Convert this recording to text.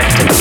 abstract